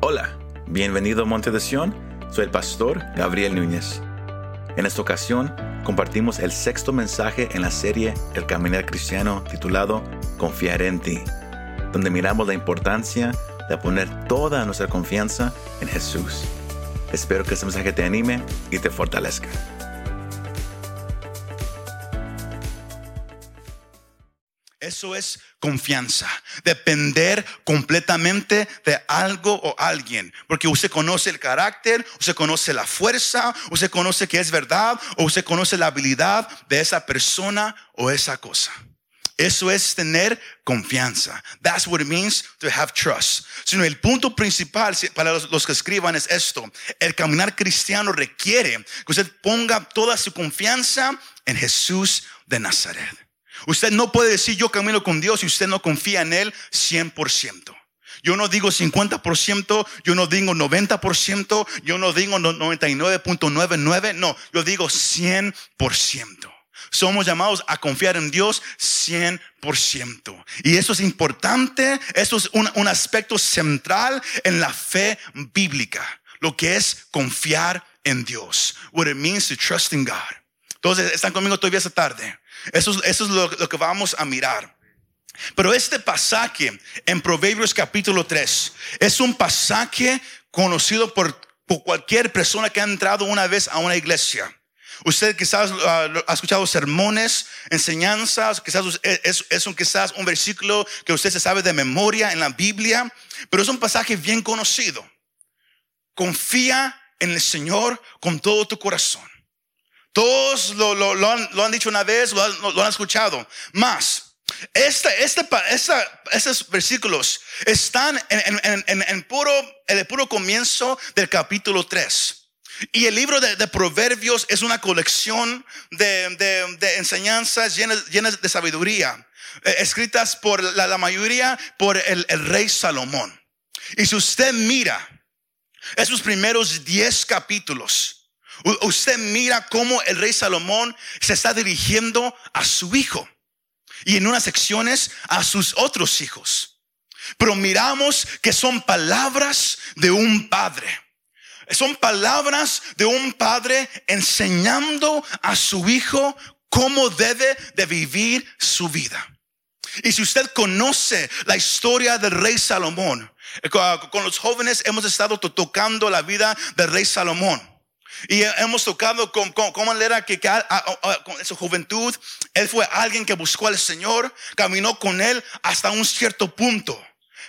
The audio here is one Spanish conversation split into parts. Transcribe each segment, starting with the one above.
Hola, bienvenido a Monte de Sion. Soy el pastor Gabriel Núñez. En esta ocasión compartimos el sexto mensaje en la serie El Caminar Cristiano titulado Confiar en ti, donde miramos la importancia de poner toda nuestra confianza en Jesús. Espero que este mensaje te anime y te fortalezca. Eso es confianza, depender completamente de algo o alguien, porque usted conoce el carácter, usted conoce la fuerza, usted conoce que es verdad o usted conoce la habilidad de esa persona o esa cosa. Eso es tener confianza. That's what it means to have trust. Sino el punto principal para los, que escriban es esto. El caminar cristiano requiere que usted ponga toda su confianza en Jesús de Nazaret. Usted no puede decir yo camino con Dios si usted no confía en Él 100%. Yo no digo 50%, yo no digo 90%, yo no digo 99.99, no, yo digo 100%. Somos llamados a confiar en Dios 100%. Y eso es importante, eso es un, un aspecto central en la fe bíblica, lo que es confiar en Dios. What it means to trust in God. Entonces, ¿están conmigo todavía esta tarde? Eso, es lo, que vamos a mirar. Pero este pasaje en Proverbios capítulo 3 es un pasaje conocido por, cualquier persona que ha entrado una vez a una iglesia. Usted quizás uh, ha escuchado sermones, enseñanzas, quizás es, es un, quizás un versículo que usted se sabe de memoria en la Biblia, pero es un pasaje bien conocido. Confía en el Señor con todo tu corazón. Todos lo, han, lo han, dicho una vez, lo han, escuchado. Más, este, este, esta, estos versículos están en, en, en, en, puro, en el puro comienzo del capítulo 3. Y el libro de, de Proverbios es una colección de, de, de enseñanzas llenas, llenas, de sabiduría, eh, escritas por la, la mayoría por el, el, rey Salomón. Y si usted mira esos primeros 10 capítulos, Usted mira cómo el rey Salomón se está dirigiendo a su hijo y en unas secciones a sus otros hijos. Pero miramos que son palabras de un padre. Son palabras de un padre enseñando a su hijo cómo debe de vivir su vida. Y si usted conoce la historia del rey Salomón, eh, con los jóvenes hemos estado tocando la vida del rey Salomón. Y hemos tocado con, con, cómo él era que, que a, a, a, con su juventud, él fue alguien que buscó al Señor, caminó con él hasta un cierto punto.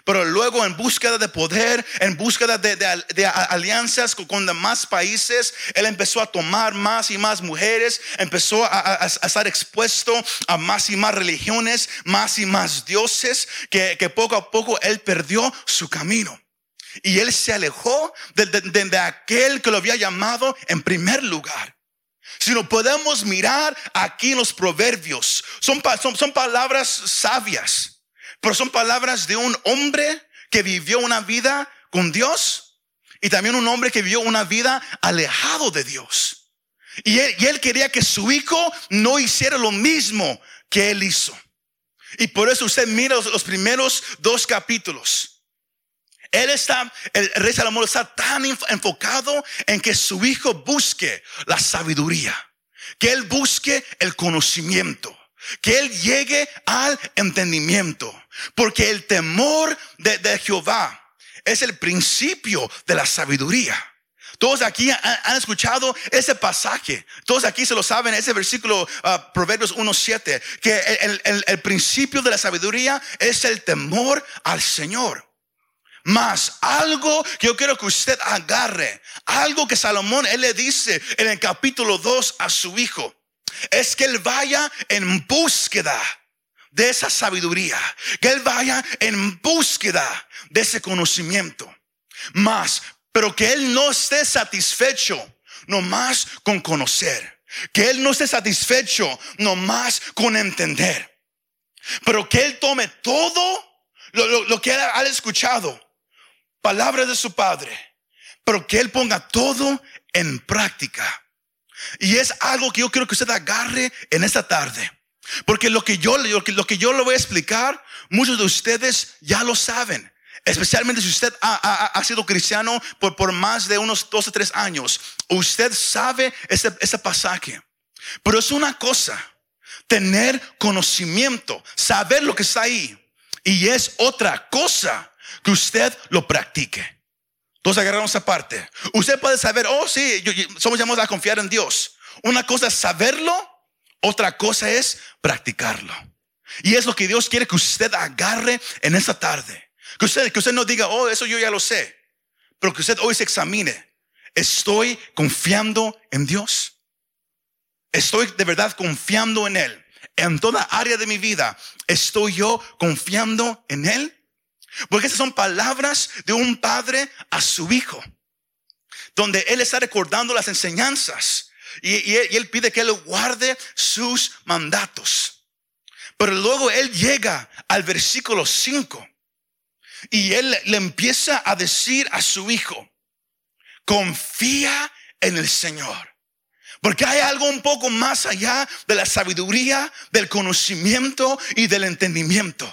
Pero luego en búsqueda de poder, en búsqueda de, de, de alianzas con, con, demás países, él empezó a tomar más y más mujeres, empezó a, estar expuesto a más y más religiones, más y más dioses, que, que poco a poco él perdió su camino. Y él se alejó de, de, de, aquel que lo había llamado en primer lugar. Si no podemos mirar aquí los proverbios, son, son, son palabras sabias, pero son palabras de un hombre que vivió una vida con Dios y también un hombre que vivió una vida alejado de Dios. Y él, y él quería que su hijo no hiciera lo mismo que él hizo. Y por eso usted mira los primeros dos capítulos. Él está, el rey Salomón está tan enfocado en que su hijo busque la sabiduría, que él busque el conocimiento, que él llegue al entendimiento, porque el temor de, Jehová es el principio de la sabiduría. Todos aquí han, escuchado ese pasaje. Todos aquí se lo saben, ese versículo, uh, Proverbios 1.7, que el principio de la sabiduría es el temor al Señor. Más algo que yo quiero que usted agarre, algo que Salomón, él le dice en el capítulo 2 a su hijo, es que él vaya en búsqueda de esa sabiduría, que él vaya en búsqueda de ese conocimiento. Más, pero que él no esté satisfecho nomás con conocer, que él no esté satisfecho nomás con entender, pero que él tome todo lo, lo, lo que él ha escuchado palabra de su padre, pero que él ponga todo en práctica. Y es algo que yo quiero que usted agarre en esta tarde. Porque lo que yo, lo que, lo que yo le voy a explicar, muchos de ustedes ya lo saben. especialmente si usted ha, ha- sido cristiano por, por más de unos dos o tres años, usted sabe ese, ese pasaje. Pero es una cosa tener conocimiento, saber lo que está ahí. Y es otra cosa que usted lo practique. Todos agarraron esa parte. Usted puede saber, oh sí, yo- somos llamados a confiar en Dios. Una cosa es saberlo, otra cosa es practicarlo. Y es lo que Dios quiere que usted agarre en esta tarde. Que usted, que usted no diga, oh, eso yo ya lo sé. Pero que usted hoy se examine. ¿Estoy confiando en Dios? ¿Estoy de verdad confiando en Él? En toda área de mi vida, ¿estoy yo confiando en Él? Porque esas son palabras de un padre a su hijo, donde Él está recordando las enseñanzas y, él, y él pide que Él guarde sus mandatos. Pero luego Él llega al versículo 5 y Él le empieza a decir a su hijo, confía en el Señor. Porque hay algo un poco más allá de la sabiduría, del conocimiento y del entendimiento.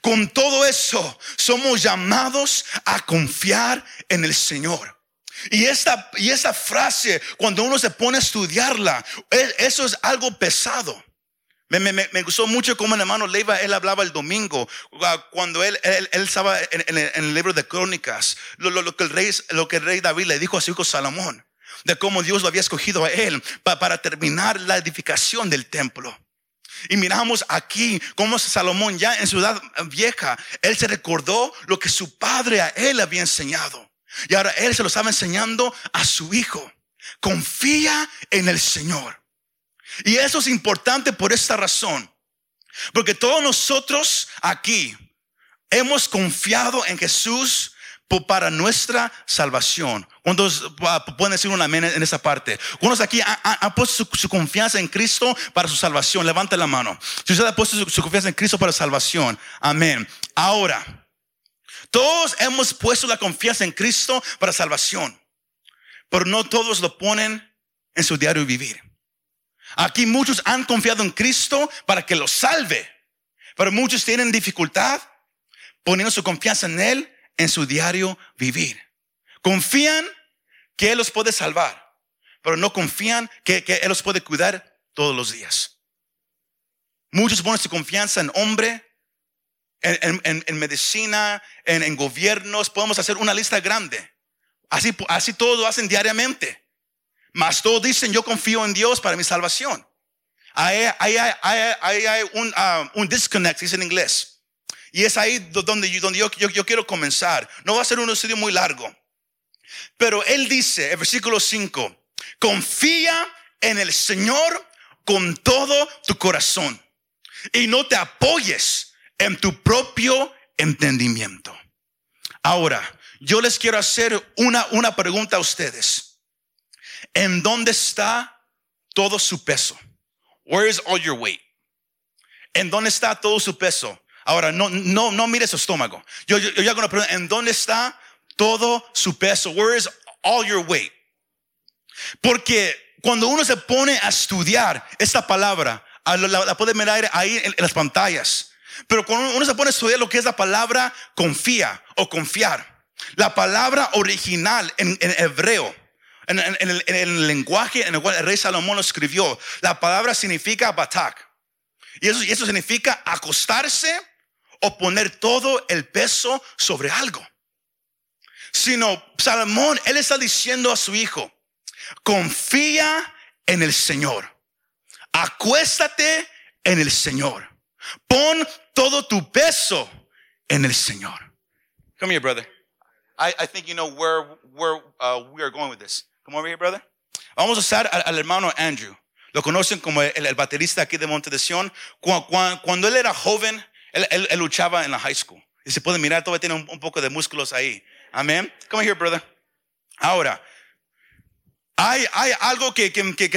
Con todo eso, somos llamados a confiar en el Señor. Y esta, y esa frase, cuando uno se pone a estudiarla, e- eso es algo pesado. Me, me- me- gustó mucho como el hermano Leiva, él hablaba el domingo, ah, cuando él, él, él estaba en, en el- libro de Crónicas, lo, lo- lo que el rey, lo que el rey David le dijo a su hijo Salomón, de cómo Dios lo había escogido a él pa- para terminar la edificación del templo. Y miramos aquí cómo Salomón ya en su edad vieja, él se recordó lo que su padre a él había enseñado. Y ahora él se lo estaba enseñando a su hijo. Confía en el Señor. Y eso es importante por esta razón. Porque todos nosotros aquí hemos confiado en Jesús para nuestra salvación. ¿Cuántos pueden decir un amén en esa parte? ¿Cuántos aquí han, puesto su, confianza en Cristo para su salvación? Levante la mano. Si usted ha puesto su, confianza en Cristo para salvación, amén. Ahora, todos hemos puesto la confianza en Cristo para salvación, pero no todos lo ponen en su diario vivir. Aquí muchos han confiado en Cristo para que los salve, pero muchos tienen dificultad poniendo su confianza en Él en su diario vivir. Confían que Él los puede salvar, pero no confían que, Él los puede cuidar todos los días. Muchos ponen su confianza en hombre, en, en- en- medicina, en, en gobiernos. Podemos hacer una lista grande. Así, así todos lo hacen diariamente. Mas todos dicen, yo confío en Dios para mi salvación. Ahí, ahí- ahí- ahí hay un, ah, un disconnect, dice en inglés. Y es ahí do- donde, yo, donde yo quiero comenzar. No va a ser un estudio muy largo. Pero él dice, el versículo 5, confía en el Señor con todo tu corazón y no te apoyes en tu propio entendimiento. Ahora, yo les quiero hacer una, una pregunta a ustedes. ¿En dónde está todo su peso? Where is all your weight? ¿En dónde está todo su peso? Ahora, no, no, no mire su estómago. Yo, yo, yo hago una pregunta. ¿En dónde está todo su peso? Where is all your weight? Porque cuando uno se pone a estudiar esta palabra, la, la- puede mirar ahí en, las pantallas. Pero cuando uno se pone a estudiar lo que es la palabra confía o confiar, la palabra original en, en hebreo, en, en- en el, en el lenguaje en el cual el rey Salomón lo escribió, la palabra significa batak. Y eso, y eso significa acostarse o poner todo el peso sobre algo. Sino Salomón, él está diciendo a su hijo, confía en el Señor. Acuéstate en el Señor. Pon todo tu peso en el Señor. Come here, brother. I, think you know where, where uh, we are going with this. Come over here, brother. Vamos a usar al, hermano Andrew. Lo conocen como el, baterista aquí de Monte de Sion. Cu- cu- Cuando, él era joven, él, luchaba en la high school. Y se puede mirar, todavía tiene un, un poco de músculos ahí. Amén. Come here, brother. Ahora, hay, algo que,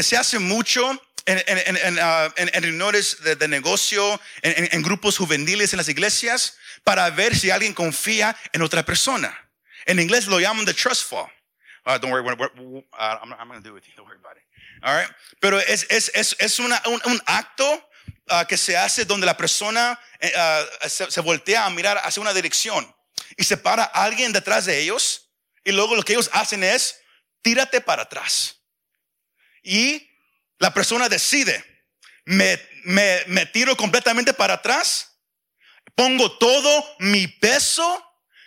se hace mucho en, en, en, ah, en- reuniones de, negocio, en, grupos juveniles en las iglesias, para ver si alguien confía en otra persona. En inglés lo llaman the trust fall. Ah, don't worry, we're- we're- uh, I'm, I'm going to do it. Don't worry about it. All. Pero es, un acto ah, que se hace donde la persona eh, ah, se, voltea a mirar hacia una dirección. y se para alguien detrás de ellos y luego lo que ellos hacen es tírate para atrás. Y la persona decide, me, me, me tiro completamente para atrás, pongo todo mi peso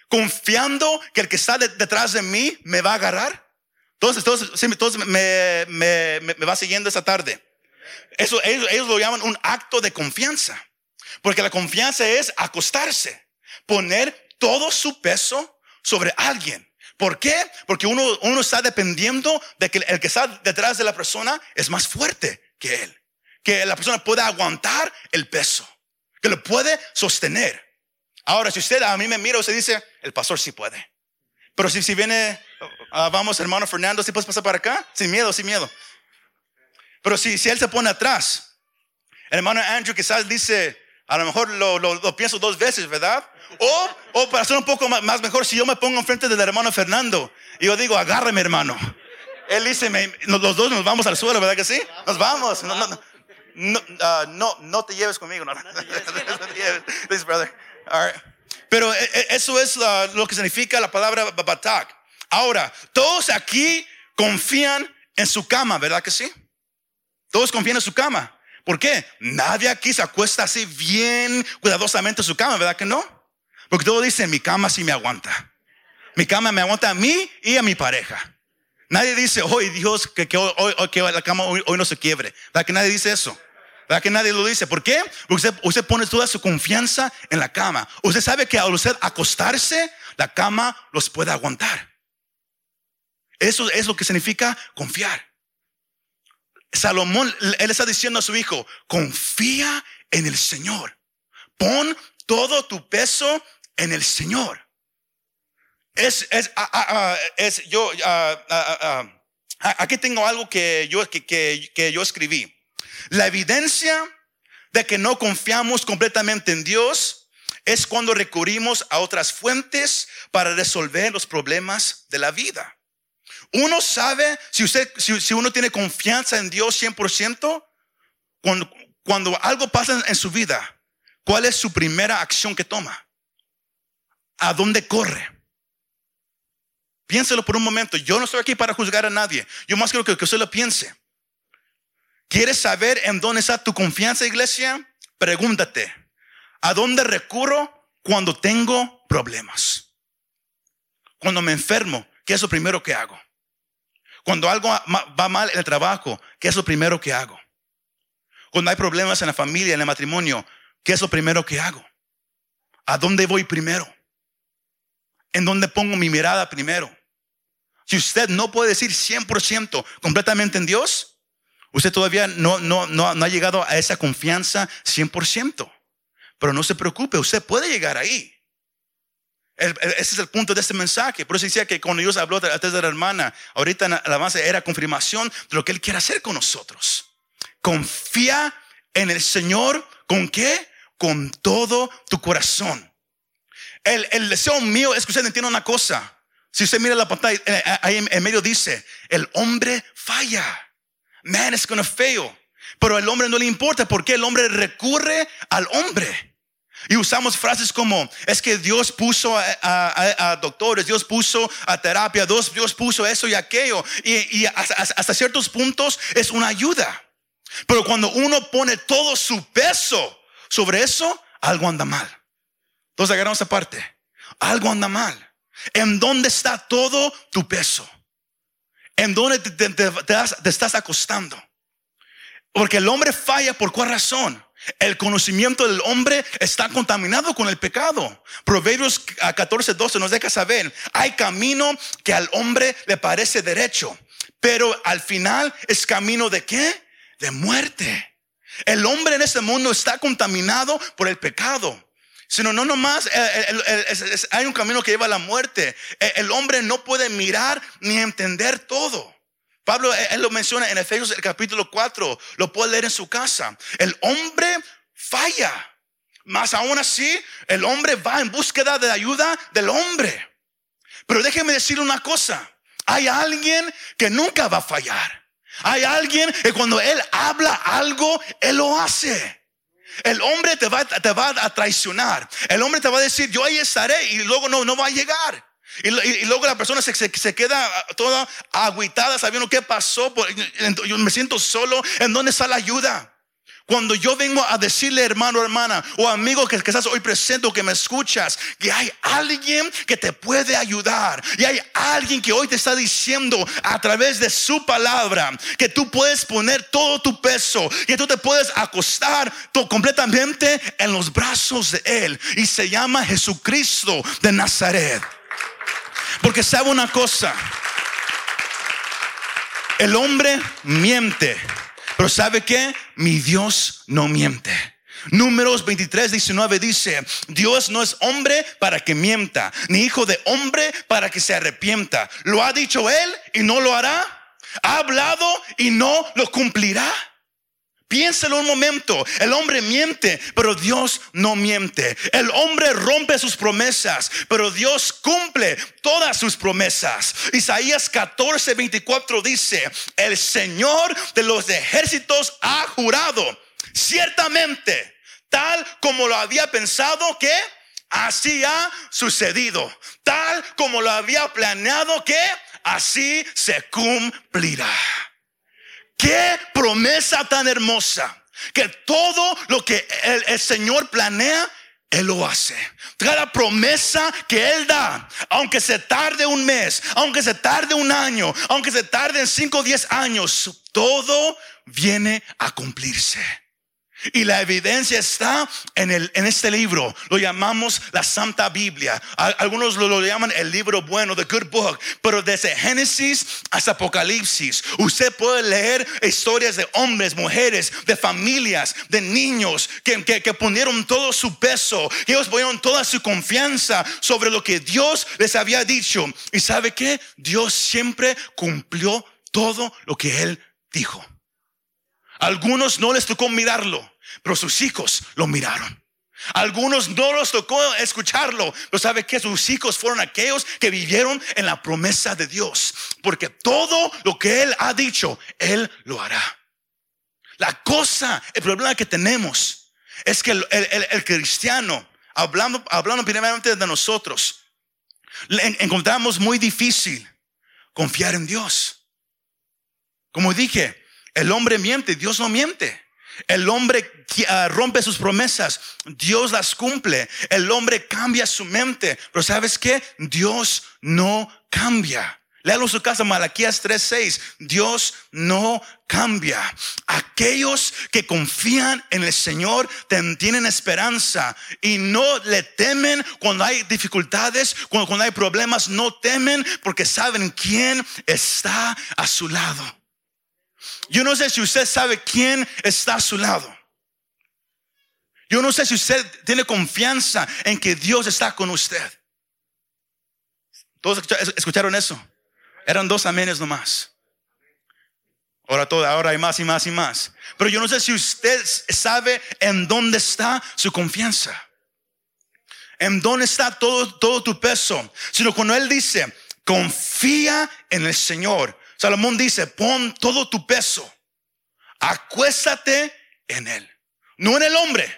confiando que el que está detrás de mí me va a agarrar. Entonces, todos, todos me, me, me, va siguiendo esa tarde. Eso ellos, ellos lo llaman un acto de confianza. Porque la confianza es acostarse, poner todo su peso sobre alguien. ¿Por qué? Porque uno, uno está dependiendo de que el que está detrás de la persona es más fuerte que él. Que la persona pueda aguantar el peso, que lo puede sostener. Ahora, si usted a mí me mira, usted dice, el pastor sí puede. Pero si, si viene, ah, vamos, hermano Fernando, si puedes pasar para acá, sin miedo, sin miedo. Pero si, si él se pone atrás, el hermano Andrew quizás dice, a lo mejor lo, lo, pienso dos veces, ¿verdad? O, o para ser un poco más, mejor, si yo me pongo enfrente del hermano Fernando y yo digo, agárrame, hermano. Él dice, los dos nos vamos al suelo, ¿verdad que sí? Nos vamos. No, no, no, uh, no, no te lleves conmigo. No, Please, brother. All right. Pero e, e, eso es lo que significa la palabra batak. Ahora, todos aquí confían en su cama, ¿verdad que sí? Todos confían en su cama. ¿Por qué? Nadie aquí se acuesta así bien cuidadosamente en su cama, ¿verdad que no? Porque todo dice, mi cama sí me aguanta. Mi cama me aguanta a mí y a mi pareja. Nadie dice, hoy Dios, que, hoy, que la cama hoy, no se quiebre. ¿Verdad que nadie dice eso? ¿Verdad que nadie lo dice? ¿Por qué? Porque usted, usted pone toda su confianza en la cama. Usted sabe que al usted acostarse, la cama los puede aguantar. Eso es lo que significa confiar. Salomón, él está diciendo a su hijo, confía en el Señor. Pon todo tu peso en el Señor. Es, es, ah, ah, ah, es yo, aquí tengo algo que yo, que, que, que yo escribí. La evidencia de que no confiamos completamente en Dios es cuando recurrimos a otras fuentes para resolver los problemas de la vida. Uno sabe, si, usted, si, uno tiene confianza en Dios 100%, cuando, cuando algo pasa en su vida, ¿cuál es su primera acción que toma? ¿A dónde corre? Piénselo por un momento. Yo no estoy aquí para juzgar a nadie. Yo más quiero que, que usted lo piense. ¿Quieres saber en dónde está tu confianza, iglesia? Pregúntate, ¿a dónde recurro cuando tengo problemas? Cuando me enfermo, ¿qué es lo primero que hago? Cuando algo va mal en el trabajo, ¿qué es lo primero que hago? Cuando hay problemas en la familia, en el matrimonio, ¿qué es lo primero que hago? ¿A dónde voy primero? ¿En dónde pongo mi mirada primero? Si usted no puede decir 100% completamente en Dios, usted todavía no, no, no, no ha llegado a esa confianza 100%. Pero no se preocupe, usted puede llegar ahí ese es el punto de este mensaje. Por eso decía que cuando Dios habló antes de la hermana, ahorita la base era confirmación de lo que Él quiere hacer con nosotros. Confía en el Señor. ¿Con qué? Con todo tu corazón. El, el deseo mío es que usted entienda una cosa. Si usted mira la pantalla, eh, eh, ahí en medio dice, el hombre falla. Man is gonna fail. Pero al hombre no le importa porque el hombre recurre al hombre. Y usamos frases como, es que Dios puso a, doctores, Dios puso a terapia, Dios, puso eso y aquello. Y, hasta, ciertos puntos es una ayuda. Pero cuando uno pone todo su peso sobre eso, algo anda mal. Entonces agarramos esa parte. Algo anda mal. ¿En dónde está todo tu peso? ¿En dónde te estás acostando? Porque el hombre falla por cuál razón? El conocimiento del hombre está contaminado con el pecado. Proverbios 14, 12 nos deja saber, hay camino que al hombre le parece derecho, pero al final es camino de qué? De muerte. El hombre en este mundo está contaminado por el pecado. Sino no nomás eh, hay un camino que lleva a la muerte. El hombre no puede mirar ni entender todo. Pablo, eh, él lo menciona en Efesios el capítulo 4, lo puede leer en su casa. El hombre falla, más aún así, el hombre va en búsqueda de ayuda del hombre. Pero déjeme decir una cosa, hay alguien que nunca va a fallar. Hay alguien que cuando él habla algo, él lo hace. El hombre te va, te va a traicionar. El hombre te va a decir, yo ahí estaré y luego no, no va a llegar. Y, luego la persona se, se, queda toda aguitada sabiendo qué pasó. Yo me siento solo. ¿En dónde está la ayuda? Cuando yo vengo a decirle, hermano, hermana, o amigo que, que, estás hoy presente o que me escuchas, que hay alguien que te puede ayudar. Y hay alguien que hoy te está diciendo a través de su palabra que tú puedes poner todo tu peso, que tú te puedes acostar completamente en los brazos de Él. Y se llama Jesucristo de Nazaret. Porque sabe una cosa, el hombre miente, pero ¿sabe qué? Mi Dios no miente. Números 23, 19 dice, Dios no es hombre para que mienta, ni hijo de hombre para que se arrepienta. ¿Lo ha dicho él y no lo hará? ¿Ha hablado y no lo cumplirá? Piénselo un momento. El hombre miente, pero Dios no miente. El hombre rompe sus promesas, pero Dios cumple todas sus promesas. Isaías 14, 24 dice, el Señor de los ejércitos ha jurado, ciertamente, tal como lo había pensado que así ha sucedido, tal como lo había planeado que así se cumplirá. Qué promesa tan hermosa. Que todo lo que el, Señor planea, Él lo hace. Cada promesa que Él da, aunque se tarde un mes, aunque se tarde un año, aunque se tarde en cinco o diez años, todo viene a cumplirse. Y la evidencia está en, el, en este libro. Lo llamamos la Santa Biblia. Algunos lo, llaman el libro bueno, the good book. Pero desde Génesis hasta Apocalipsis, usted puede leer historias de hombres, mujeres, de familias, de niños que, que, que ponieron todo su peso, ellos pusieron toda su confianza sobre lo que Dios les había dicho. Y sabe que Dios siempre cumplió todo lo que Él dijo. Algunos no les tocó mirarlo, pero sus hijos lo miraron. Algunos no les tocó escucharlo, pero sabe que sus hijos fueron aquellos que vivieron en la promesa de Dios, porque todo lo que Él ha dicho, Él lo hará. La cosa, el problema que tenemos es que el, cristiano, hablando, hablando primeramente de nosotros, encontramos muy difícil confiar en Dios. Como dije, el hombre miente, Dios no miente. El hombre ah, rompe sus promesas, Dios las cumple. El hombre cambia su mente, pero ¿sabes qué? Dios no cambia. Léalo su casa, Malaquías 3:6. Dios no cambia. Aquellos que confían en el Señor tienen esperanza y no le temen cuando hay dificultades, cuando hay problemas, no temen porque saben quién está a su lado. Yo no sé si usted sabe quién está a su lado. Yo no sé si usted tiene confianza en que Dios está con usted. ¿Todos escucharon eso? Eran dos amenes nomás. Ahora todo, ahora hay más y más y más. Pero yo no sé si usted sabe en dónde está su confianza. En dónde está todo, todo tu peso. Sino cuando Él dice, confía en el Señor Salomón dice, pon todo tu peso, acuéstate en él. No en el hombre,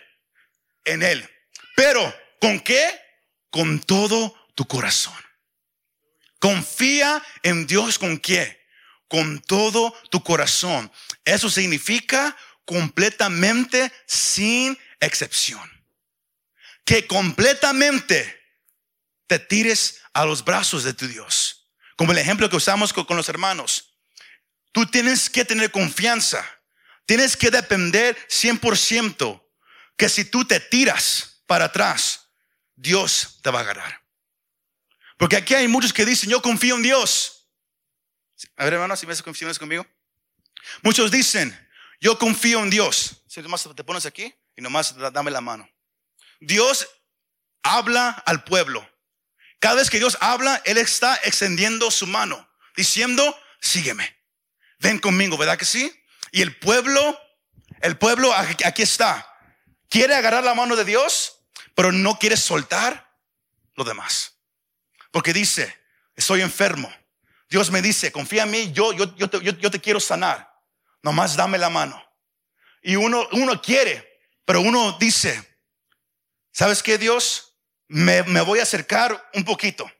en él. Pero, ¿con qué? Con todo tu corazón. Confía en Dios con qué? Con todo tu corazón. Eso significa completamente sin excepción. Que completamente te tires a los brazos de tu Dios. Como el ejemplo que usamos con, los hermanos. Tú tienes que tener confianza. Tienes que depender 100% que si tú te tiras para atrás, Dios te va a agarrar. Porque aquí hay muchos que dicen, yo confío en Dios. A ver, hermano, si me haces conmigo. Muchos dicen, yo confío en Dios. Si nomás te pones aquí y nomás dame la mano. Dios habla al pueblo. Cada vez que Dios habla, Él está extendiendo su mano, diciendo, sígueme, ven conmigo, ¿verdad que sí? Y el pueblo, el pueblo aquí está, quiere agarrar la mano de Dios, pero no quiere soltar lo demás. Porque dice, estoy enfermo. Dios me dice, confía en mí, yo, yo, yo, te, yo, te quiero sanar. Nomás dame la mano. Y uno, uno quiere, Pero uno dice, ¿sabes qué, Dios? Me, me voy a acercar un poquito.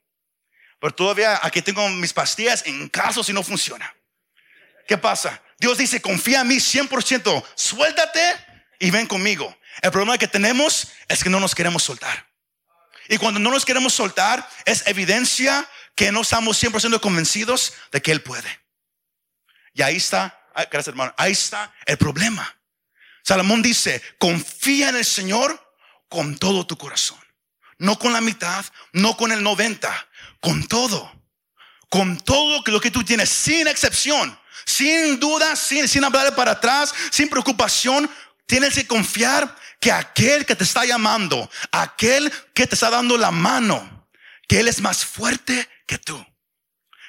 Pero todavía aquí tengo mis pastillas en caso si no funciona. ¿Qué pasa? Dios dice, confía en mí 100%, suéltate y ven conmigo. El problema que tenemos es que no nos queremos soltar. Y cuando no nos queremos soltar, es evidencia que no estamos 100% convencidos de que Él puede. Y ahí está, gracias hermano, ahí está el problema. Salomón dice, confía en el Señor con todo tu corazón. No con la mitad, no con el 90, con todo. Con todo lo que tú tienes, sin excepción, sin duda, sin, sin hablar para atrás, sin preocupación. Tienes que confiar que aquel que te está llamando, aquel que te está dando la mano, que Él es más fuerte que tú.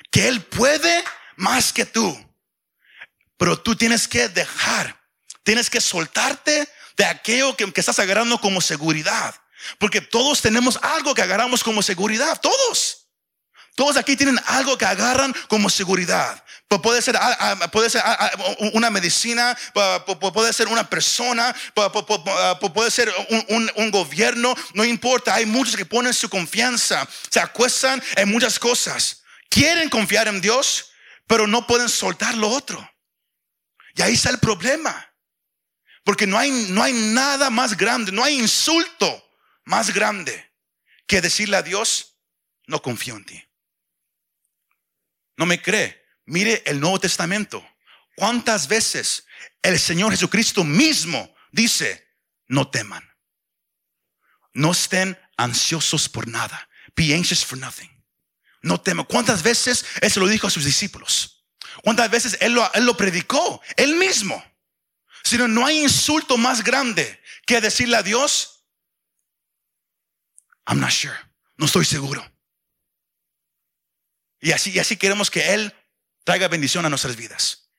Que Él puede más que tú. Pero tú tienes que dejar, tienes que soltarte de aquello que, que estás agarrando como seguridad. Porque todos tenemos algo que agarramos como seguridad, todos. Todos aquí tienen algo que agarran como seguridad. Puede ser, ah, ah, puede ser ah, una medicina, puede ser una persona, puede ser un, gobierno, no importa. Hay muchos que ponen su confianza, se acuestan en muchas cosas. Quieren confiar en Dios, pero no pueden soltar lo otro. Y ahí está el problema. Porque no hay, no hay nada más grande, no hay insulto más grande que decirle a Dios, no confío en ti. No me cree. Mire el Nuevo Testamento. ¿Cuántas veces el Señor Jesucristo mismo dice, no teman? No estén ansiosos por nada. Be anxious for nothing. No teman. ¿Cuántas veces Él se lo dijo a sus discípulos? ¿Cuántas veces Él lo, él lo predicó? Él mismo. Sino no hay insulto más grande que decirle a Dios, I'm not sure. No estoy seguro. Y así, y así queremos que Él traiga bendición a nuestras vidas.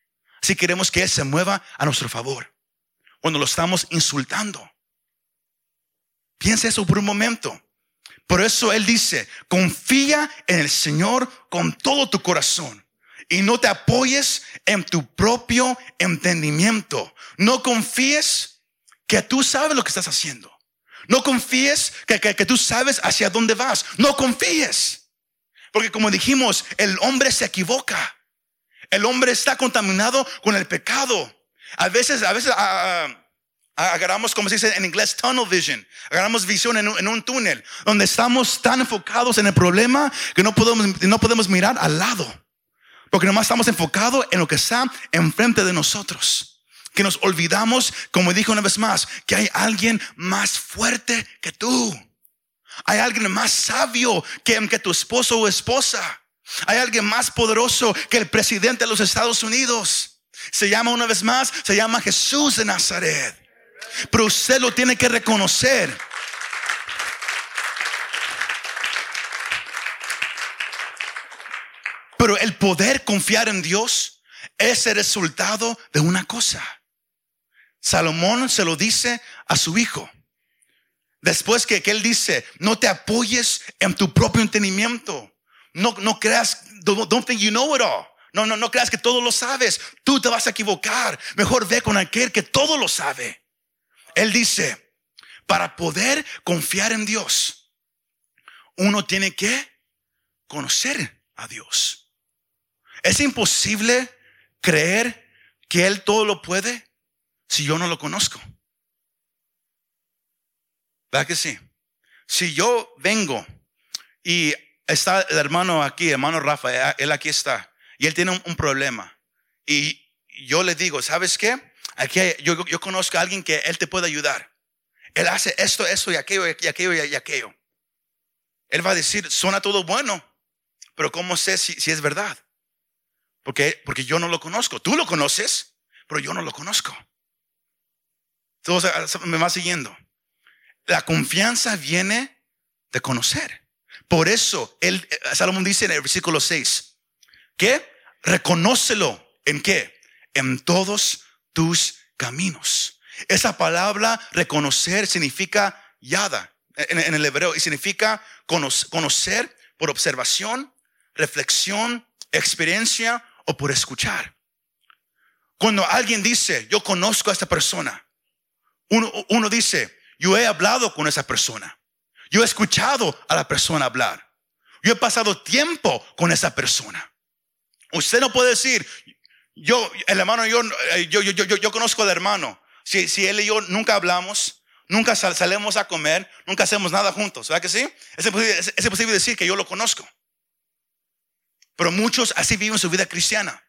Así queremos que Él se mueva a nuestro favor. Cuando lo estamos insultando. Piensa eso por un momento. Por eso Él dice, confía en el Señor con todo tu corazón y no te apoyes en tu propio entendimiento. No confíes que tú sabes lo que estás haciendo. No confíes que, que tú sabes hacia dónde vas. No confíes. Porque como dijimos, el hombre se equivoca. El hombre está contaminado con el pecado. A veces, a veces ah, ah, agarramos, como se dice en inglés, tunnel vision. Agarramos visión en un, túnel donde estamos tan enfocados en el problema que no podemos, no podemos mirar al lado. Porque nomás estamos enfocados en lo que está enfrente de nosotros. Que nos olvidamos, como dijo una vez más, que hay alguien más fuerte que tú. Hay alguien más sabio que, que tu esposo o esposa. Hay alguien más poderoso que el presidente de los Estados Unidos. Se llama una vez más, se llama Jesús de Nazaret. Pero usted lo tiene que reconocer. Pero el poder confiar en Dios es el resultado de una cosa. Salomón se lo dice a su hijo. Después que, él dice, no te apoyes en tu propio entendimiento. No, no creas, don't, think you know it all. No, no, no creas que todo lo sabes. Tú te vas a equivocar. Mejor ve con aquel que todo lo sabe. Él dice, para poder confiar en Dios, uno tiene que conocer a Dios. Es imposible creer que Él todo lo puede si yo no lo conozco. ¿Verdad que sí? Si yo vengo y está el hermano aquí, hermano Rafa, él aquí está, y él tiene un, problema, y yo le digo, ¿sabes qué? Aquí yo, yo conozco a alguien que él te puede ayudar. Él hace esto, esto y aquello, y aquello y aquello. Él va a decir, suena todo bueno, pero ¿cómo sé si, si es verdad? Porque, porque yo no lo conozco. Tú lo conoces, pero yo no lo conozco. Entonces, me va siguiendo. La confianza viene de conocer. Por eso, el, eh, Salomón dice en el versículo 6, que reconócelo en qué? En todos tus caminos. Esa palabra reconocer significa yada en, el hebreo y significa conocer por observación, reflexión, experiencia o por escuchar. Cuando alguien dice, yo conozco a esta persona, Uno, uno dice, yo he hablado con esa persona. Yo he escuchado a la persona hablar. Yo he pasado tiempo con esa persona. Usted no puede decir, yo, el hermano, yo, eh, yo, yo, yo, yo conozco al hermano. Si, si él y yo nunca hablamos, nunca salimos a comer, nunca hacemos nada juntos, ¿verdad que sí? Es imposible, es, imposible decir que yo lo conozco. Pero muchos así viven su vida cristiana.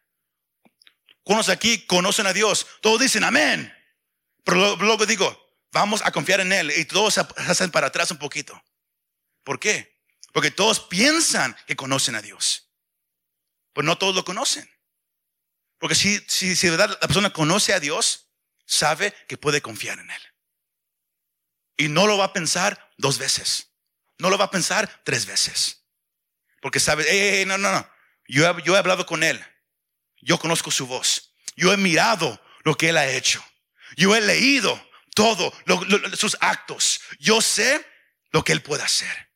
Cuando aquí conocen a Dios, todos dicen amén. Pero luego digo, vamos a confiar en Él y todos se hacen para atrás un poquito. ¿Por qué? Porque todos piensan que conocen a Dios. Pues no todos lo conocen. Porque si, si, si de verdad la persona conoce a Dios, sabe que puede confiar en Él. Y no lo va a pensar dos veces. No lo va a pensar tres veces. Porque sabe, no, no, no. Yo he, yo he hablado con Él. Yo conozco su voz. Yo he mirado lo que Él ha hecho. Yo he leído todo sus actos. Yo sé lo que Él puede hacer.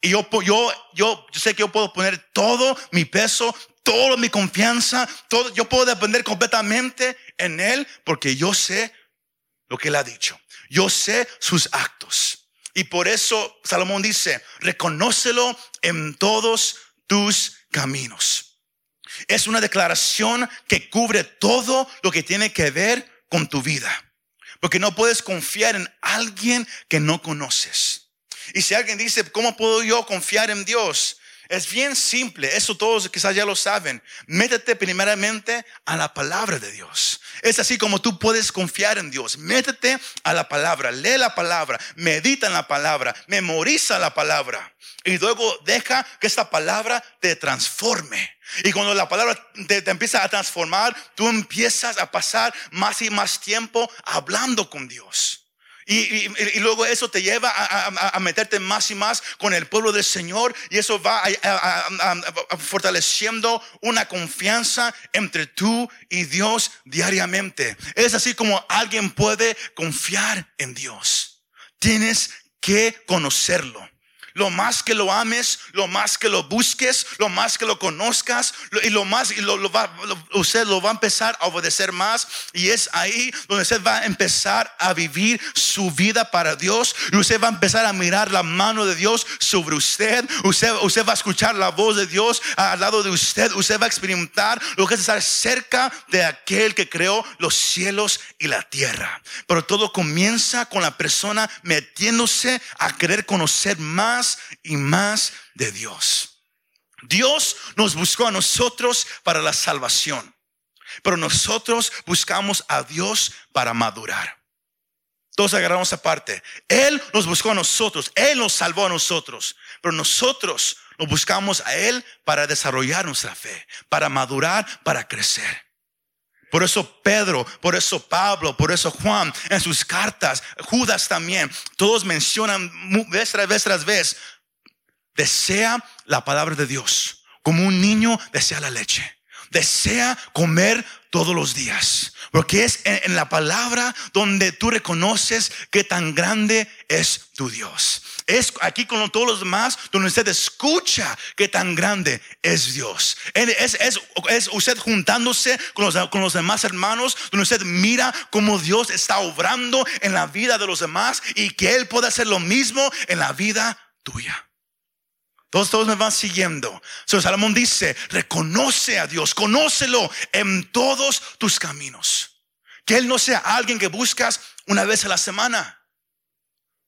Y yo, yo, yo, yo sé que yo puedo poner todo mi peso, toda mi confianza, todo, yo puedo depender completamente en Él porque yo sé lo que Él ha dicho. Yo sé sus actos. Y por eso Salomón dice, reconócelo en todos tus caminos. Es una declaración que cubre todo lo que tiene que ver con tu vida. Porque no puedes confiar en alguien que no conoces. Y si alguien dice, ¿cómo puedo yo confiar en Dios? Es bien simple, eso todos quizás ya lo saben. Métete primeramente a la palabra de Dios. Es así como tú puedes confiar en Dios. Métete a la palabra, lee la palabra, medita en la palabra, memoriza la palabra. Y luego deja que esta palabra te transforme. Y cuando la palabra te, empieza a transformar, tú empiezas a pasar más y más tiempo hablando con Dios. Y, luego eso te lleva a, meterte más y más con el pueblo del Señor y eso va fortaleciendo una confianza entre tú y Dios diariamente. Es así como alguien puede confiar en Dios. Tienes que conocerlo. Lo más que lo ames, lo más que lo busques, lo más que lo conozcas, y lo más, y lo, va, usted lo va a empezar a obedecer más. Y es ahí donde usted va a empezar a vivir su vida para Dios. Y usted va a empezar a mirar la mano de Dios sobre usted. Usted, usted va a escuchar la voz de Dios al lado de usted. Usted va a experimentar lo que es estar cerca de aquel que creó los cielos y la tierra. Pero todo comienza con la persona metiéndose a querer conocer más y más de Dios. Dios nos buscó a nosotros para la salvación, pero nosotros buscamos a Dios para madurar. Todos agarramos aparte. Él nos buscó a nosotros, Él nos salvó a nosotros, pero nosotros nos buscamos a Él para desarrollar nuestra fe, para madurar, para crecer. Por eso Pedro, por eso Pablo, por eso Juan, en sus cartas, Judas también, todos mencionan vez tras vez tras vez, desea la palabra de Dios, como un niño desea la leche. Desea comer todos los días. Porque es en, la palabra donde tú reconoces que tan grande es tu Dios. Es aquí con todos los demás donde usted escucha que tan grande es Dios. Es, es, usted juntándose con los, con los demás hermanos, donde usted mira cómo Dios está obrando en la vida de los demás y que Él puede hacer lo mismo en la vida tuya. Todos, todos me van siguiendo. So, Salomón dice, reconoce a Dios, conócelo en todos tus caminos. Que Él no sea alguien que buscas una vez a la semana,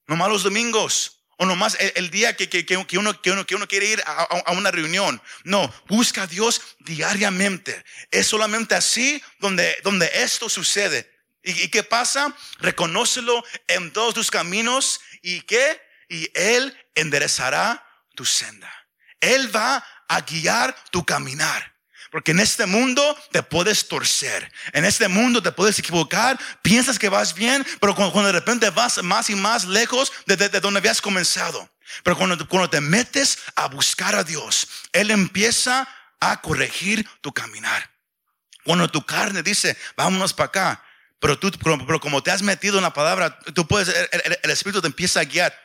nomás los domingos, o nomás el, el día que, que, que, uno, que, uno, que uno quiere ir a, a, una reunión. No, busca a Dios diariamente. Es solamente así donde, donde esto sucede. ¿Y, ¿Y qué pasa? Reconócelo en todos tus caminos y qué? Y Él enderezará tu senda. Él va a guiar tu caminar. Porque en este mundo te puedes torcer. En este mundo te puedes equivocar. Piensas que vas bien, pero cuando, de repente vas más y más lejos de, donde habías comenzado. Pero cuando, cuando te metes a buscar a Dios, Él empieza a corregir tu caminar. Cuando tu carne dice, vámonos para acá. Pero tú, pero, como te has metido en la palabra, tú puedes, el, Espíritu te empieza a guiar.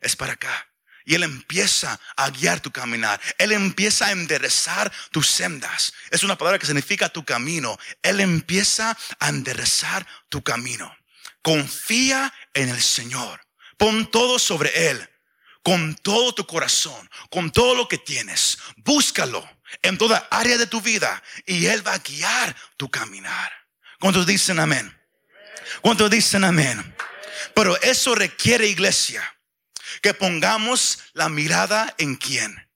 es para acá. Y Él empieza a guiar tu caminar. Él empieza a enderezar tus sendas. Es una palabra que significa tu camino. Él empieza a enderezar tu camino. Confía en el Señor. Pon todo sobre Él. Con todo tu corazón, con todo lo que tienes. Búscalo en toda área de tu vida y Él va a guiar tu caminar. ¿Cuántos dicen amén? ¿Cuántos dicen amén? Pero eso requiere, iglesia, que pongamos la mirada en quién?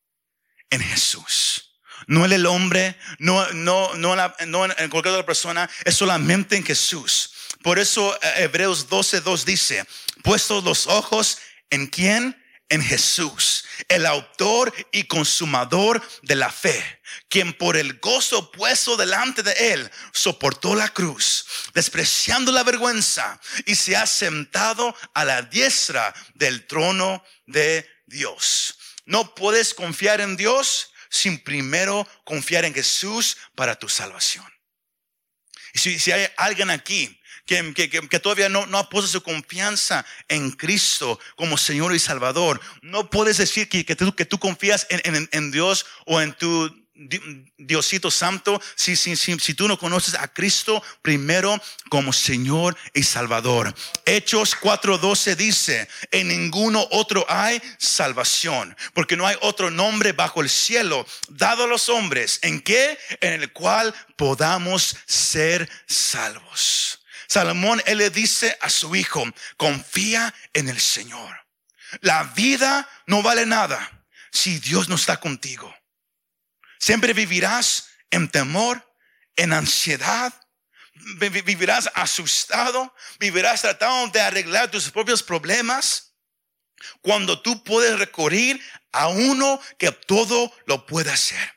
En Jesús. No en el hombre, no, no, no, no en cualquier otra persona, es solamente en Jesús. Por eso eh, Hebreos 12.2 dice, puestos los ojos en quién? En Jesús, el autor y consumador de la fe, quien por el gozo puesto delante de él soportó la cruz, despreciando la vergüenza y se ha sentado a la diestra del trono de Dios. No puedes confiar en Dios sin primero confiar en Jesús para tu salvación. Y si, hay alguien aquí que, que, todavía no, no ha puesto su confianza en Cristo como Señor y Salvador, no puedes decir que, que, tú, que tú confías en, en, en Dios o en tu Diosito Santo, si, si, si, si, tú no conoces a Cristo primero como Señor y Salvador. Hechos 4:12 dice, en ninguno otro hay salvación, porque no hay otro nombre bajo el cielo dado a los hombres, en que, en el cual podamos ser salvos. Salomón, él le dice a su hijo, confía en el Señor. La vida no vale nada si Dios no está contigo. Siempre vivirás en temor, en ansiedad, vivirás asustado, vivirás tratando de arreglar tus propios problemas. Cuando tú puedes recurrir a uno que todo lo puede hacer.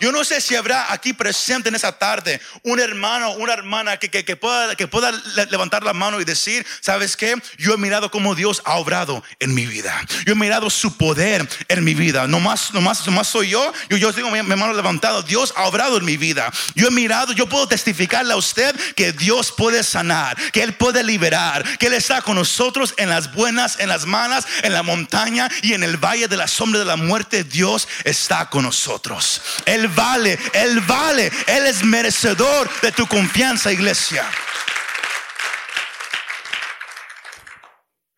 Yo no sé si habrá aquí presente en esa tarde un hermano, una hermana que, que, pueda, que pueda levantar la mano y decir, ¿sabes qué? Yo he mirado cómo Dios ha obrado en mi vida. Yo he mirado su poder en mi vida. No más, no más, no más soy yo. Yo, yo tengo mi, mano levantada. Dios ha obrado en mi vida. Yo he mirado, yo puedo testificarle a usted que Dios puede sanar, que Él puede liberar, que Él está con nosotros en las buenas, en las malas, en la montaña y en el valle de la sombra de la muerte. Dios está con nosotros. Vale, Él vale, Él es merecedor de tu confianza, iglesia.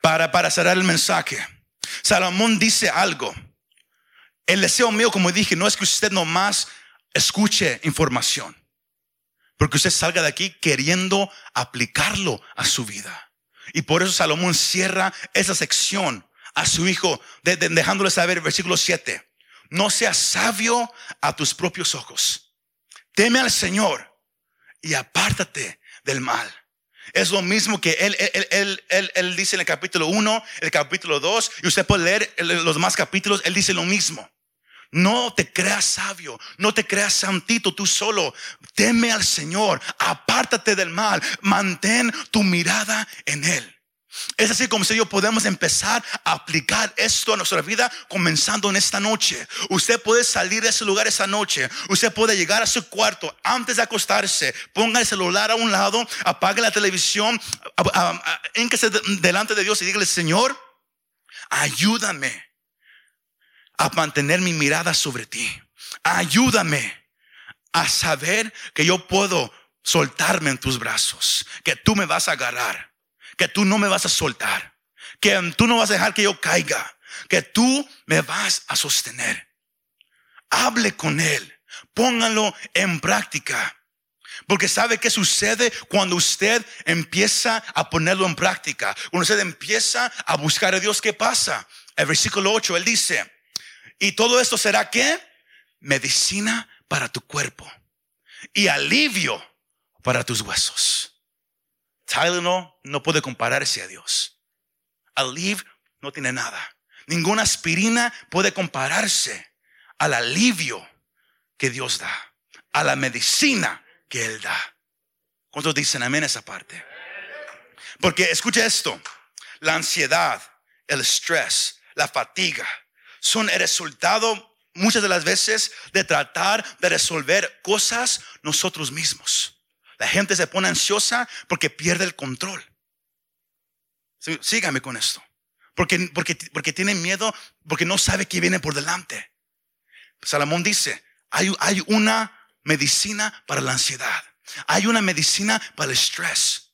Para, para cerrar el mensaje, Salomón dice algo. El deseo mío, como dije, no es que usted nomás escuche información, porque usted salga de aquí queriendo aplicarlo a su vida. Y por eso Salomón cierra esa sección a su hijo, dejándole saber, versículo 7 no seas sabio a tus propios ojos. Teme al Señor y apártate del mal. Es lo mismo que él, él, él, él, dice en el capítulo 1, el capítulo 2, y usted puede leer los demás capítulos, él dice lo mismo. No te creas sabio, no te creas santito tú solo. Teme al Señor, apártate del mal, mantén tu mirada en Él. Es así como si yo podemos empezar a aplicar esto a nuestra vida comenzando en esta noche. Usted puede salir de ese lugar esa noche. Usted puede llegar a su cuarto antes de acostarse. Ponga el celular a un lado, apague la televisión, se delante de Dios y dígale, Señor, ayúdame a mantener mi mirada sobre ti. Ayúdame a saber que yo puedo soltarme en tus brazos, que tú me vas a agarrar que tú no me vas a soltar, que tú no vas a dejar que yo caiga, que tú me vas a sostener. Hable con Él, póngalo en práctica. Porque sabe qué sucede cuando usted empieza a ponerlo en práctica. Cuando usted empieza a buscar a Dios, ¿qué pasa? El versículo 8, Él dice, y todo esto será qué? Medicina para tu cuerpo y alivio para tus huesos. Tylenol no puede compararse a Dios. Alivio no tiene nada. Ninguna aspirina puede compararse al alivio que Dios da, a la medicina que Él da. ¿Cuántos dicen amén esa parte? Porque escucha esto, la ansiedad, el estrés, la fatiga son el resultado muchas de las veces de tratar de resolver cosas nosotros mismos. La gente se pone ansiosa porque pierde el control. sígame con esto. Porque, porque, porque tiene miedo, porque no sabe qué viene por delante. Salomón dice, hay, hay una medicina para la ansiedad. Hay una medicina para el estrés.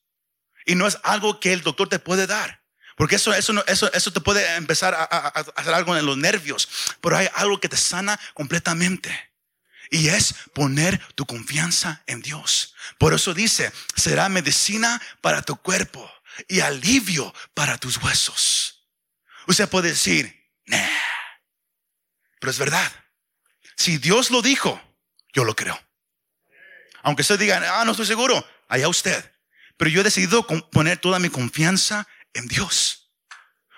Y no es algo que el doctor te puede dar. Porque eso, eso, eso, eso te puede empezar a, a hacer algo en los nervios. Pero hay algo que te sana completamente. Y es poner tu confianza en Dios. Por eso dice, será medicina para tu cuerpo y alivio para tus huesos. Usted puede decir, nah. Pero es verdad. Si Dios lo dijo, yo lo creo. Aunque usted diga, ah, no estoy seguro, allá usted. Pero yo he decidido poner toda mi confianza en Dios.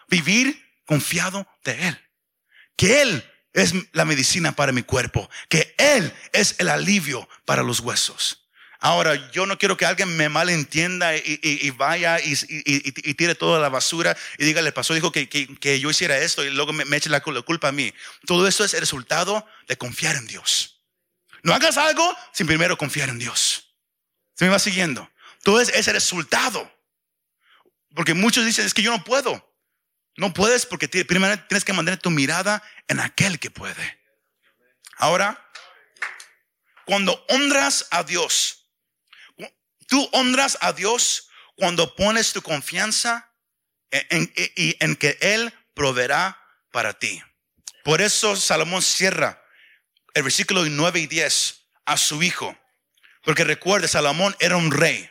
Vivir confiado de Él. Que Él es la medicina para mi cuerpo. Que Él es el alivio para los huesos. Ahora, yo no quiero que alguien me malentienda y, vaya y, tire toda la basura y diga, el pastor dijo que, yo hiciera esto y luego me, eche la, culpa a mí. Todo eso es el resultado de confiar en Dios. No hagas algo sin primero confiar en Dios. ¿Se me va siguiendo? Todo es, el resultado. Porque muchos dicen, es que yo no puedo. No puedes porque primero tienes que mantener tu mirada en aquel que puede. Ahora, cuando honras a Dios, Tú honras a Dios cuando pones tu confianza en, en, que Él proveerá para ti. Por eso Salomón cierra el versículo 9 y 10 a su hijo. Porque recuerde, Salomón era un rey.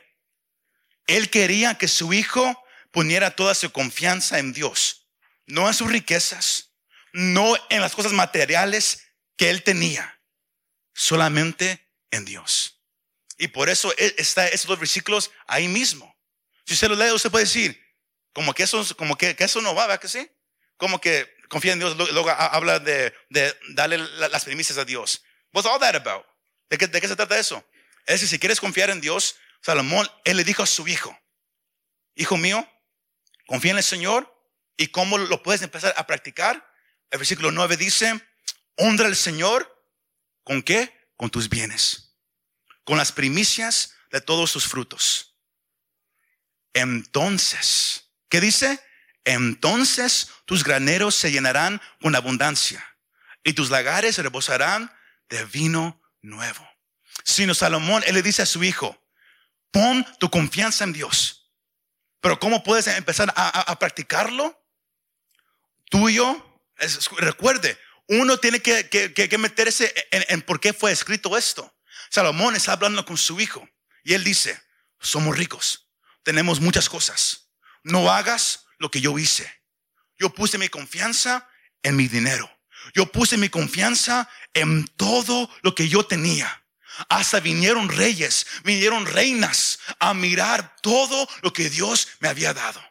Él quería que su hijo poniera toda su confianza en Dios, no en sus riquezas, no en las cosas materiales que él tenía, solamente en Dios. Y por eso e, está esos dos versículos ahí mismo. Si usted lo lee, usted puede decir, como que eso, como que, eso no va, ¿verdad que sí? Como que confía en Dios, luego habla de, de darle las premisas a Dios. What's all that about? ¿De qué, ¿De qué se trata eso? Es que si quieres confiar en Dios, Salomón, él le dijo a su hijo, hijo mío, confía en el Señor y cómo lo puedes empezar a practicar. El versículo 9 dice, honra al Señor, ¿con qué? Con tus bienes con las primicias de todos sus frutos. Entonces, ¿qué dice? Entonces tus graneros se llenarán con abundancia y tus lagares rebosarán de vino nuevo. Sino Salomón, él le dice a su hijo, pon tu confianza en Dios. Pero ¿cómo puedes empezar a, practicarlo? Tuyo, recuerde, uno tiene que, meterse en por qué fue escrito esto. Salomón está hablando con su hijo y él dice, somos ricos, tenemos muchas cosas, no hagas lo que yo hice. Yo puse mi confianza en mi dinero. Yo puse mi confianza en todo lo que yo tenía. Hasta vinieron reyes, vinieron reinas a mirar todo lo que Dios me había dado.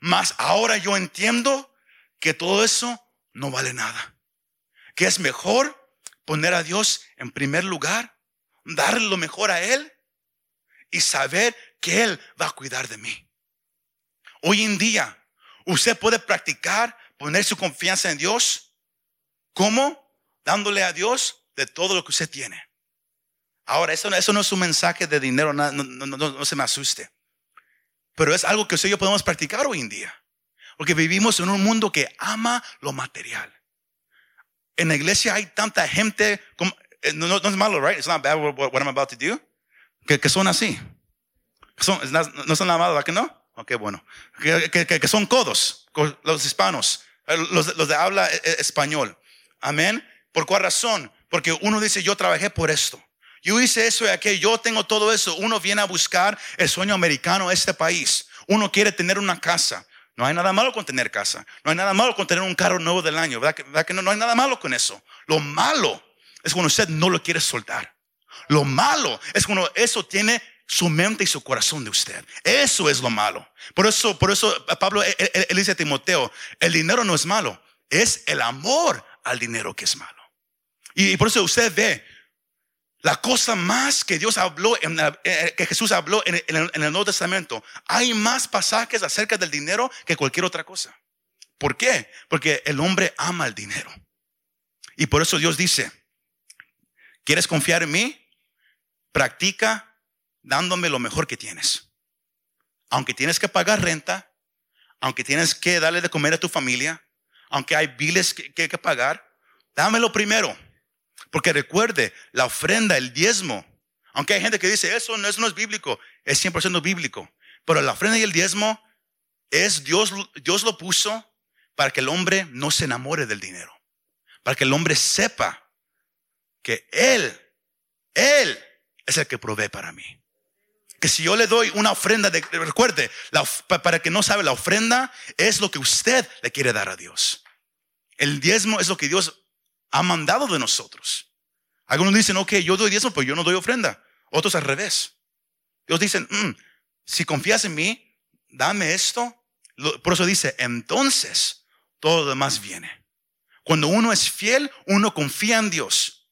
Mas ahora yo entiendo que todo eso no vale nada. Que es mejor poner a Dios en primer lugar, darle lo mejor a Él y saber que Él va a cuidar de mí. Hoy en día, usted puede practicar, poner su confianza en Dios. ¿Cómo? Dándole a Dios de todo lo que usted tiene. Ahora, eso, eso no es un mensaje de dinero, no, no, se me asuste. Pero es algo que usted y yo podemos practicar hoy en día. Porque vivimos en un mundo que ama lo material en la iglesia hay tanta gente, eh, no, es malo, right? It's not bad what, I'm about to do. Que, que son así. Son, no son nada malo, ¿verdad que no? Ok, bueno. Que, que, son codos, los hispanos, eh, los, los de habla eh, español. Amén. ¿Por cuál razón? Porque uno dice, yo trabajé por esto. Yo hice eso y aquello, yo tengo todo eso. Uno viene a buscar el sueño americano este país. Uno quiere tener una casa. No hay nada malo con tener casa. No hay nada malo con tener un carro nuevo del año. ¿Verdad que, no, no hay nada malo con eso? Lo malo es cuando usted no lo quiere soltar. Lo malo es cuando eso tiene su mente y su corazón de usted. Eso es lo malo. Por eso, por eso Pablo él, dice a Timoteo, el dinero no es malo, es el amor al dinero que es malo. Y, por eso usted ve la cosa más que Dios habló, en eh, que Jesús habló en, el, Nuevo Testamento, hay más pasajes acerca del dinero que cualquier otra cosa. ¿Por qué? Porque el hombre ama el dinero. Y por eso Dios dice, ¿quieres confiar en mí? Practica dándome lo mejor que tienes. Aunque tienes que pagar renta, aunque tienes que darle de comer a tu familia, aunque hay biles que, que, que pagar, dámelo primero. Porque recuerde, la ofrenda, el diezmo, aunque hay gente que dice, eso no, eso no es bíblico, es 100% bíblico. Pero la ofrenda y el diezmo es Dios, Dios lo puso para que el hombre no se enamore del dinero. Para que el hombre sepa que Él, Él es el que provee para mí. Que si yo le doy una ofrenda, de, recuerde, para que no sabe, la ofrenda es lo que usted le quiere dar a Dios. El diezmo es lo que Dios ha mandado de nosotros. Algunos dicen, ok, yo doy diezmo, pero yo no doy ofrenda. Otros al revés. Dios dicen, mm, si confías en mí, dame esto. Por eso dice, entonces todo lo demás viene. Cuando uno es fiel, uno confía en Dios.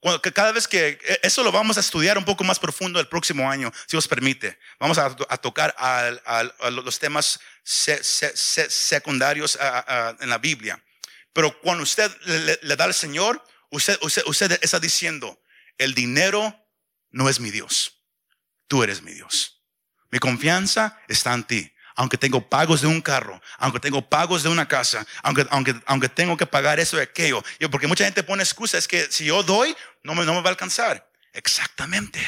Cuando, cada vez que e, eso lo vamos a estudiar un poco más profundo el próximo año, si os permite. Vamos a, tocar a, los temas secundarios en la Biblia. Pero cuando usted le, da al Señor, usted, usted, usted está diciendo, el dinero no es mi Dios. Tú eres mi Dios. Mi confianza está en ti. Aunque tengo pagos de un carro, aunque tengo pagos de una casa, aunque, aunque, aunque tengo que pagar eso y aquello. Porque mucha gente pone excusas que si yo doy, no me, no me va a alcanzar. Exactamente.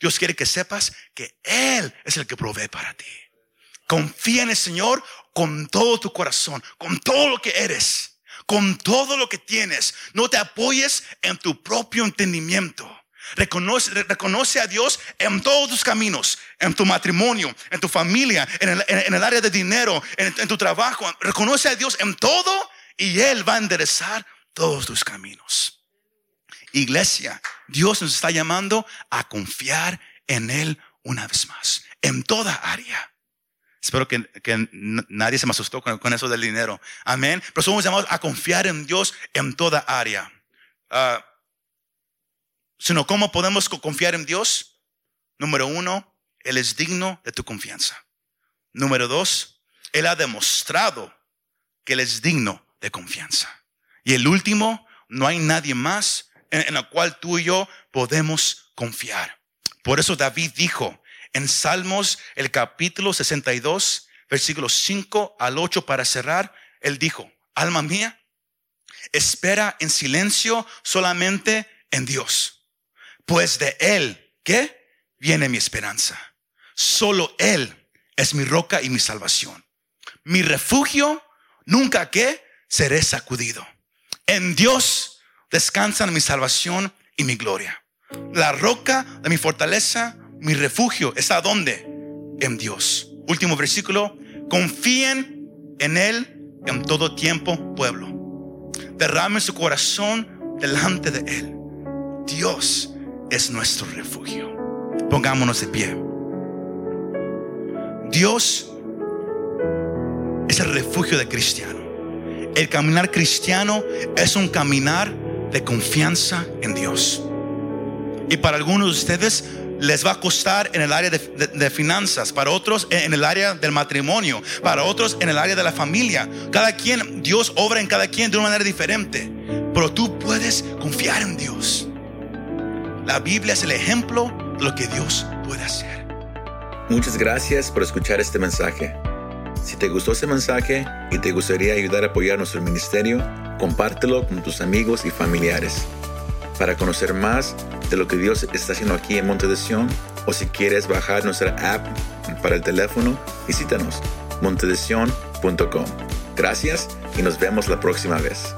Dios quiere que sepas que Él es el que provee para ti. Confía en el Señor con todo tu corazón, con todo lo que eres, con todo lo que tienes. No te apoyes en tu propio entendimiento. Reconoce, a Dios en todos tus caminos, en tu matrimonio, en tu familia, en el, área de dinero, en, en, tu trabajo. Reconoce a Dios en todo y Él va a enderezar todos tus caminos. Iglesia, Dios nos está llamando a confiar en Él una vez más, en toda área. Espero que, nadie se me asustó con, eso del dinero. Amén. Pero somos llamados a confiar en Dios en toda área. Uh, sino cómo podemos confiar en Dios. Número uno, Él es digno de tu confianza. Número dos, Él ha demostrado que Él es digno de confianza. Y el último, no hay nadie más en, en el cual tú y yo podemos confiar. Por eso David dijo, en Salmos, el capítulo 62, versículos 5 al 8 para cerrar, él dijo, alma mía, espera en silencio solamente en Dios, pues de Él, ¿qué? Viene mi esperanza. Solo Él es mi roca y mi salvación. Mi refugio, nunca que seré sacudido. En Dios descansan mi salvación y mi gloria. La roca de mi fortaleza mi refugio está donde? En Dios. Último versículo. Confíen en Él en todo tiempo, pueblo. Derramen su corazón delante de Él. Dios es nuestro refugio. Pongámonos de pie. Dios es el refugio de cristiano. El caminar cristiano es un caminar de confianza en Dios. Y para algunos de ustedes les va a costar en el área de, finanzas, para otros en el área del matrimonio, para otros en el área de la familia. Cada quien, Dios obra en cada quien de una manera diferente, pero tú puedes confiar en Dios. La Biblia es el ejemplo de lo que Dios puede hacer. Muchas gracias por escuchar este mensaje. Si te gustó ese mensaje y te gustaría ayudar a apoyar nuestro ministerio, compártelo con tus amigos y familiares. Para conocer más de lo que Dios está haciendo aquí en Monte de Sion, o si quieres bajar nuestra app para el teléfono, visítanos montedesion.com. Gracias y nos vemos la próxima vez.